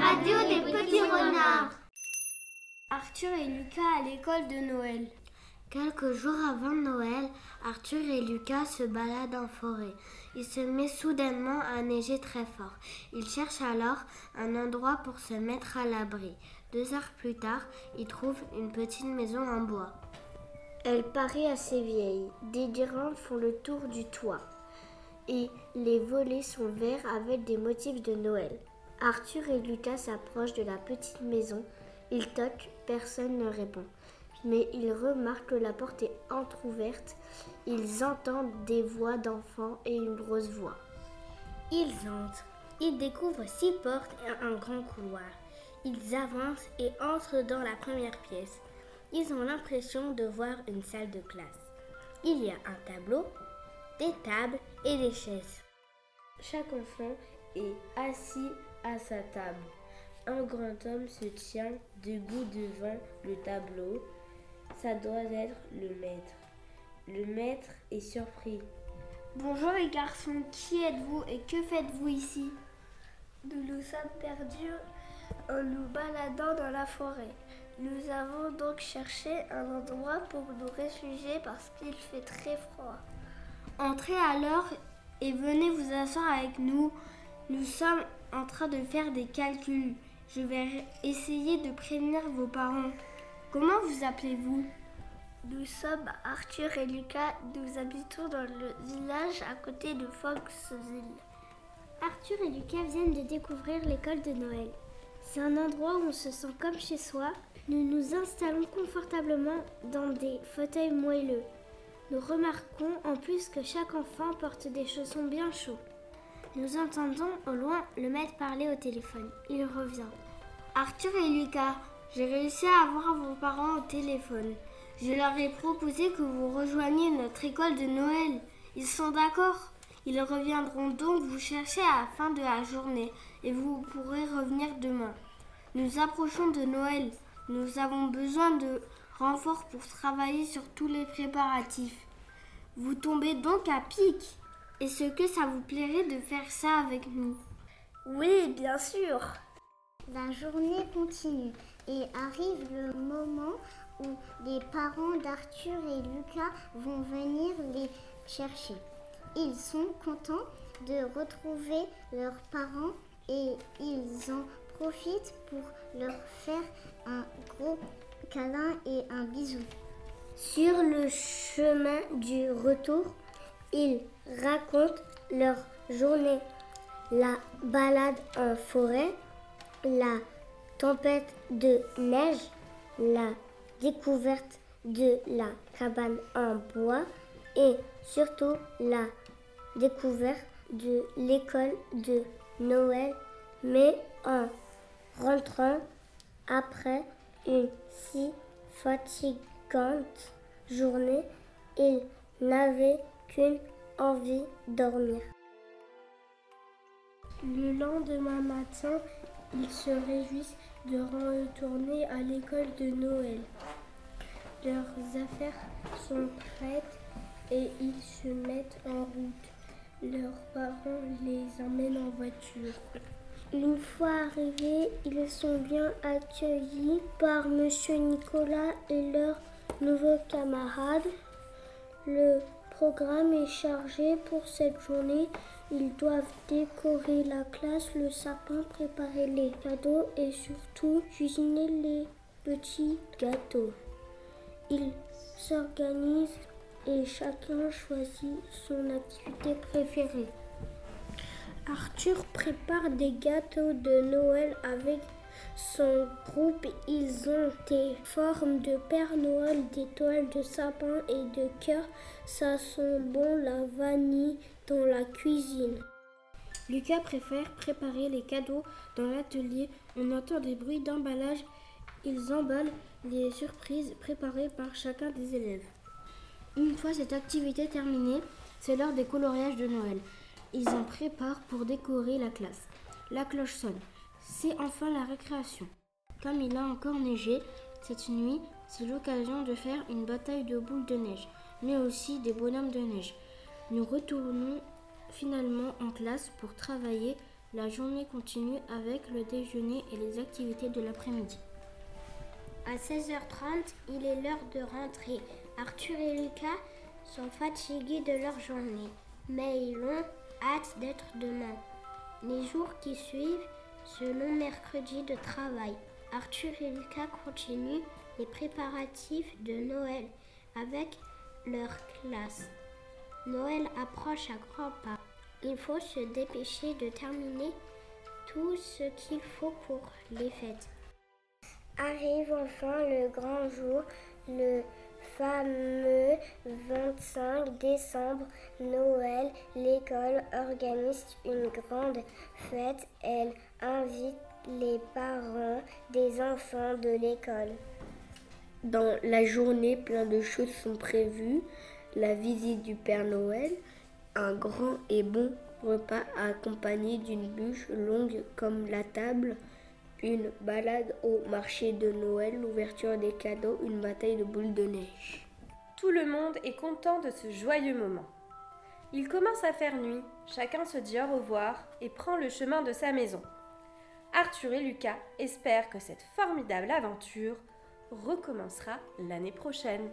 radio des petits renards. Arthur et Lucas à l'école de Noël. Quelques jours avant Noël, Arthur et Lucas se baladent en forêt. Il se met soudainement à neiger très fort. Ils cherchent alors un endroit pour se mettre à l'abri. Deux heures plus tard, ils trouvent une petite maison en bois. Elle paraît assez vieille. Des guirlandes font le tour du toit. Et les volets sont verts avec des motifs de Noël. Arthur et Lucas s'approchent de la petite maison. Ils toquent, personne ne répond. Mais ils remarquent que la porte est entr'ouverte. Ils entendent des voix d'enfants et une grosse voix. Ils entrent. Ils découvrent six portes et un grand couloir. Ils avancent et entrent dans la première pièce. Ils ont l'impression de voir une salle de classe. Il y a un tableau, des tables et des chaises. Chaque enfant est assis à sa table. Un grand homme se tient debout devant le tableau. Ça doit être le maître. Le maître est surpris. Bonjour les garçons, qui êtes-vous et que faites-vous ici? Nous nous sommes perdus en nous baladant dans la forêt. Nous avons donc cherché un endroit pour nous réfugier parce qu'il fait très froid. Entrez alors et venez vous asseoir avec nous. Nous sommes en train de faire des calculs. Je vais essayer de prévenir vos parents. Comment vous appelez-vous? Nous sommes Arthur et Lucas. Nous habitons dans le village à côté de Foxville. Arthur et Lucas viennent de découvrir l'école de Noël. C'est un endroit où on se sent comme chez soi. Nous nous installons confortablement dans des fauteuils moelleux. Nous remarquons en plus que chaque enfant porte des chaussons bien chauds. Nous entendons au loin le maître parler au téléphone. Il revient. Arthur et Lucas, j'ai réussi à avoir vos parents au téléphone. Je leur ai proposé que vous rejoigniez notre école de Noël. Ils sont d'accord. Ils reviendront donc vous chercher à la fin de la journée et vous pourrez revenir demain. Nous approchons de Noël. Nous avons besoin de renforts pour travailler sur tous les préparatifs. Vous tombez donc à pic. Est-ce que ça vous plairait de faire ça avec nous? Oui, bien sûr. La journée continue et arrive le moment où les parents d'Arthur et Lucas vont venir les chercher. Ils sont contents de retrouver leurs parents et ils en profitent pour leur faire un gros câlin et un bisou. Sur le chemin du retour, ils racontent leur journée, la balade en forêt, la tempête de neige, la découverte de la cabane en bois et surtout la découverte de l'école de Noël, mais en rentrant après une si fatigante journée, ils n'avaient qu'une envie dormir. Le lendemain matin, ils se réjouissent de retourner à l'école de Noël. Leurs affaires sont prêtes et ils se mettent en route. Leurs parents les emmènent en voiture. Une fois arrivés, ils sont bien accueillis par Monsieur Nicolas et leurs nouveaux camarades. Le programme est chargé pour cette journée. Ils doivent décorer la classe, le sapin, préparer les cadeaux et surtout cuisiner les petits gâteaux. Ils s'organisent et chacun choisit son activité préférée. Arthur prépare des gâteaux de Noël avec son groupe. Ils ont des formes de Père Noël, d'étoiles, de sapin et de cœur. Ça sent bon la vanille dans la cuisine. Lucas préfère préparer les cadeaux dans l'atelier. On entend des bruits d'emballage. Ils emballent les surprises préparées par chacun des élèves. Une fois cette activité terminée, c'est l'heure des coloriages de Noël. Ils en préparent pour décorer la classe. La cloche sonne. C'est enfin la récréation. Comme il a encore neigé, cette nuit, c'est l'occasion de faire une bataille de boules de neige, mais aussi des bonhommes de neige. Nous retournons finalement en classe pour travailler La journée continue avec le déjeuner et les activités de l'après-midi. À 16h30, il est l'heure de rentrer. Arthur et Lucas sont fatigués de leur journée, mais ils ont hâte d'être demain. Les jours qui suivent, ce long mercredi de travail, Arthur et Lucas continuent les préparatifs de Noël avec leur classe. Noël approche à grands pas. Il faut se dépêcher de terminer tout ce qu'il faut pour les fêtes. Arrive enfin le grand jour, le fameux 25 décembre, Noël. L'école organise une grande fête. Elle invite les parents des enfants de l'école. Dans la journée, plein de choses sont prévues. La visite du Père Noël, un grand et bon repas accompagné d'une bûche longue comme la table, une balade au marché de Noël, l'ouverture des cadeaux, une bataille de boules de neige. Tout le monde est content de ce joyeux moment. Il commence à faire nuit, chacun se dit au revoir et prend le chemin de sa maison. Arthur et Lucas espèrent que cette formidable aventure recommencera l'année prochaine.